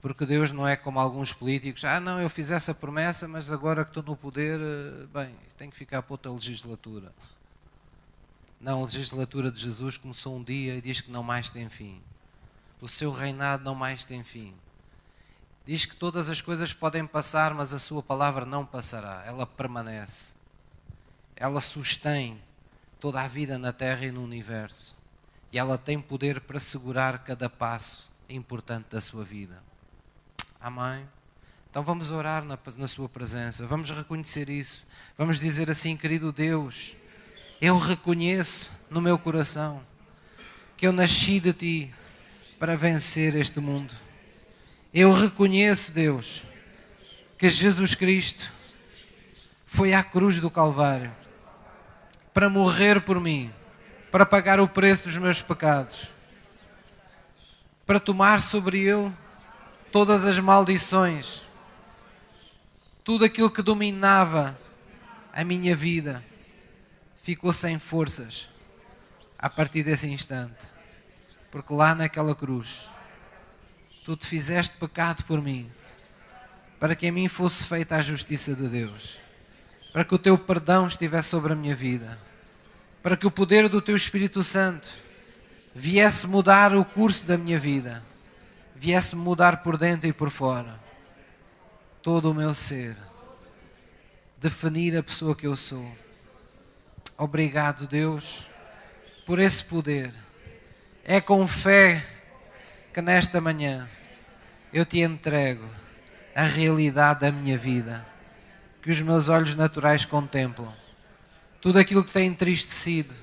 Porque Deus não é como alguns políticos, ah não, eu fiz essa promessa, mas agora que estou no poder, eh, bem, tem que ficar para outra legislatura. Não, a legislatura de Jesus começou um dia e diz que não mais tem fim. O seu reinado não mais tem fim. Diz que todas as coisas podem passar, mas a sua palavra não passará. Ela permanece. Ela sustém toda a vida na terra e no universo. E ela tem poder para segurar cada passo importante da sua vida. Amém? Então vamos orar na, na sua presença. Vamos reconhecer isso. Vamos dizer assim, querido Deus eu reconheço no meu coração que eu nasci de ti para vencer este mundo. Eu reconheço, Deus, que Jesus Cristo foi à cruz do Calvário para morrer por mim, para pagar o preço dos meus pecados, para tomar sobre ele todas as maldições, tudo aquilo que dominava a minha vida ficou sem forças a partir desse instante. Porque lá naquela cruz, tu te fizeste pecado por mim, para que em mim fosse feita a justiça de Deus, para que o teu perdão estivesse sobre a minha vida, para que o poder do teu Espírito Santo viesse mudar o curso da minha vida, viesse mudar por dentro e por fora todo o meu ser, definir a pessoa que eu sou Obrigado, Deus, por esse poder. É com fé que nesta manhã eu te entrego a realidade da minha vida, que os meus olhos naturais contemplam. Tudo aquilo que tem entristecido,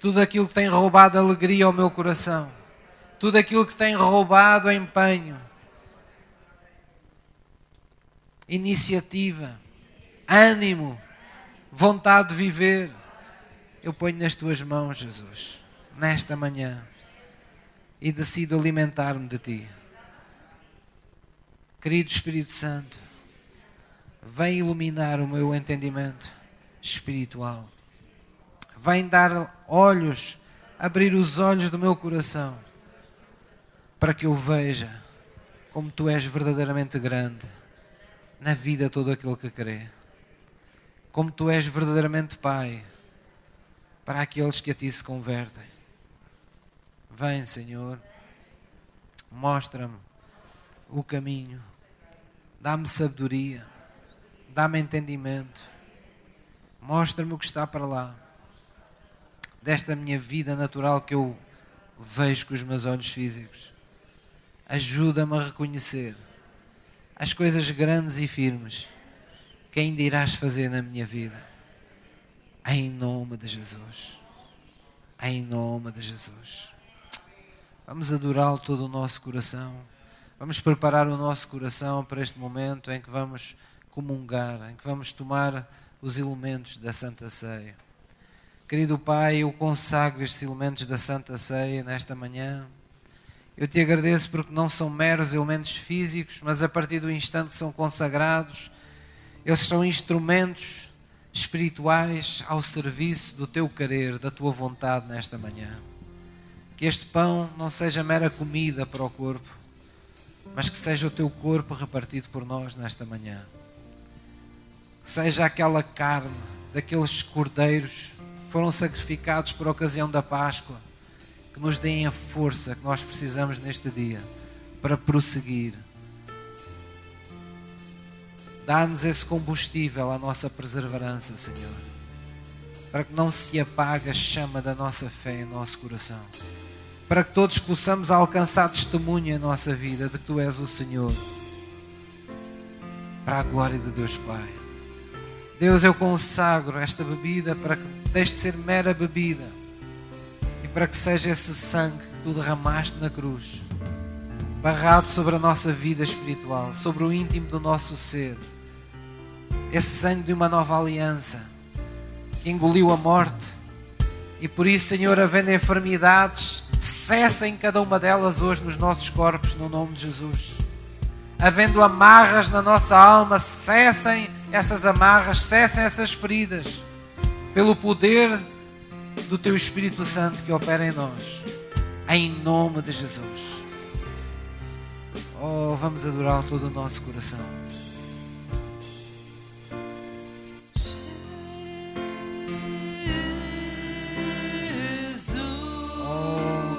tudo aquilo que tem roubado alegria ao meu coração, tudo aquilo que tem roubado empenho, iniciativa, ânimo, vontade de viver eu ponho nas tuas mãos, Jesus, nesta manhã, e decido alimentar-me de ti. Querido Espírito Santo, vem iluminar o meu entendimento espiritual. Vem dar olhos, abrir os olhos do meu coração, para que eu veja como tu és verdadeiramente grande na vida todo aquele que crê. Como tu és verdadeiramente Pai para aqueles que a ti se convertem. Vem, Senhor, mostra-me o caminho, dá-me sabedoria, dá-me entendimento, mostra-me o que está para lá, desta minha vida natural que eu vejo com os meus olhos físicos. Ajuda-me a reconhecer as coisas grandes e firmes que ainda irás fazer na minha vida em nome de Jesus. Em nome de Jesus. Vamos adorá-lo todo o nosso coração. Vamos preparar o nosso coração para este momento em que vamos comungar, em que vamos tomar os elementos da Santa Ceia. Querido Pai, eu consagro estes elementos da Santa Ceia nesta manhã. Eu te agradeço porque não são meros elementos físicos, mas a partir do instante são consagrados, eles são instrumentos espirituais ao serviço do teu querer, da tua vontade nesta manhã. Que este pão não seja mera comida para o corpo, mas que seja o teu corpo repartido por nós nesta manhã. Que seja aquela carne daqueles cordeiros que foram sacrificados por ocasião da Páscoa, que nos deem a força que nós precisamos neste dia para prosseguir Dá-nos esse combustível à nossa perseverança, Senhor, para que não se apague a chama da nossa fé em nosso coração, para que todos possamos alcançar testemunho em nossa vida de que Tu és o Senhor, para a glória de Deus Pai. Deus, eu consagro esta bebida para que deixe de ser mera bebida e para que seja esse sangue que Tu derramaste na cruz barrado sobre a nossa vida espiritual, sobre o íntimo do nosso ser. Esse sangue de uma nova aliança que engoliu a morte, E por isso, Senhor, havendo enfermidades, cessem cada uma delas hoje nos nossos corpos, no nome de Jesus. Havendo amarras na nossa alma, cessem essas amarras, cessem essas feridas, pelo poder do Teu Espírito Santo que opera em nós, em nome de Jesus. Oh, vamos adorar todo o nosso coração.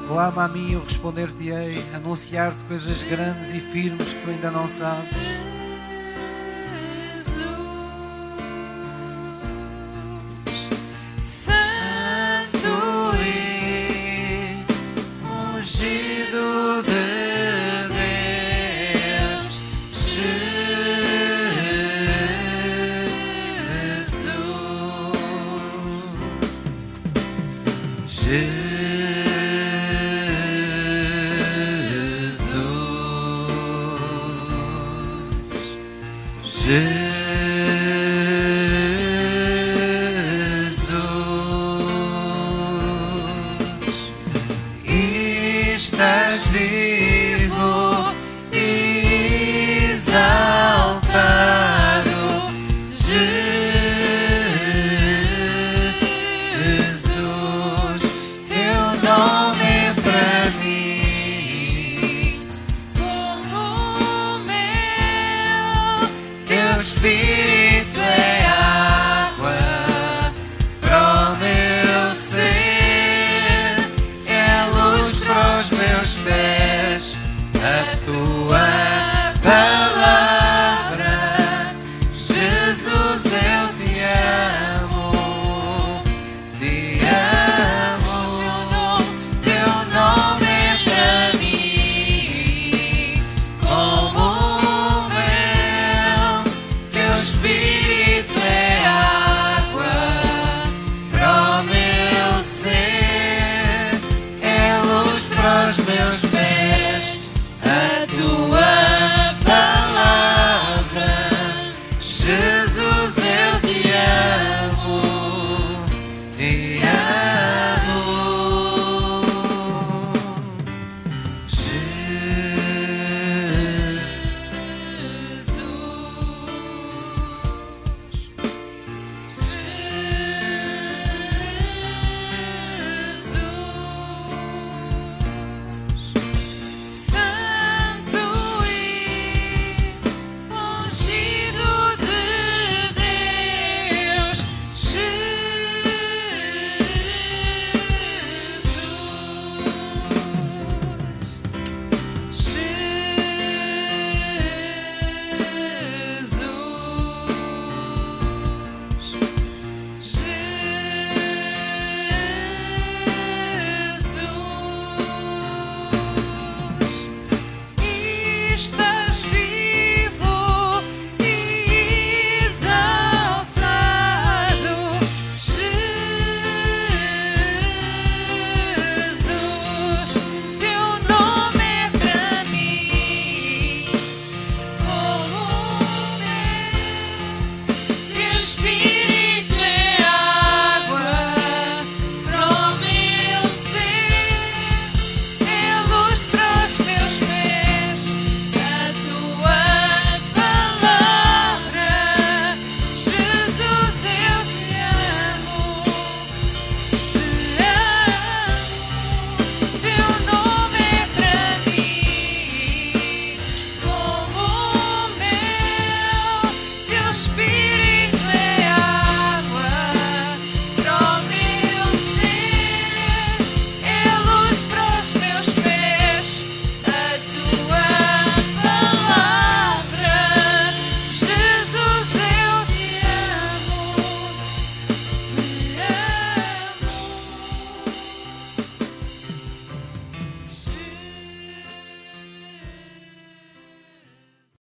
Clama a mim, eu responder-te-ei, anunciar-te coisas grandes e firmes que tu ainda não sabes. Jesus. Estás vivo.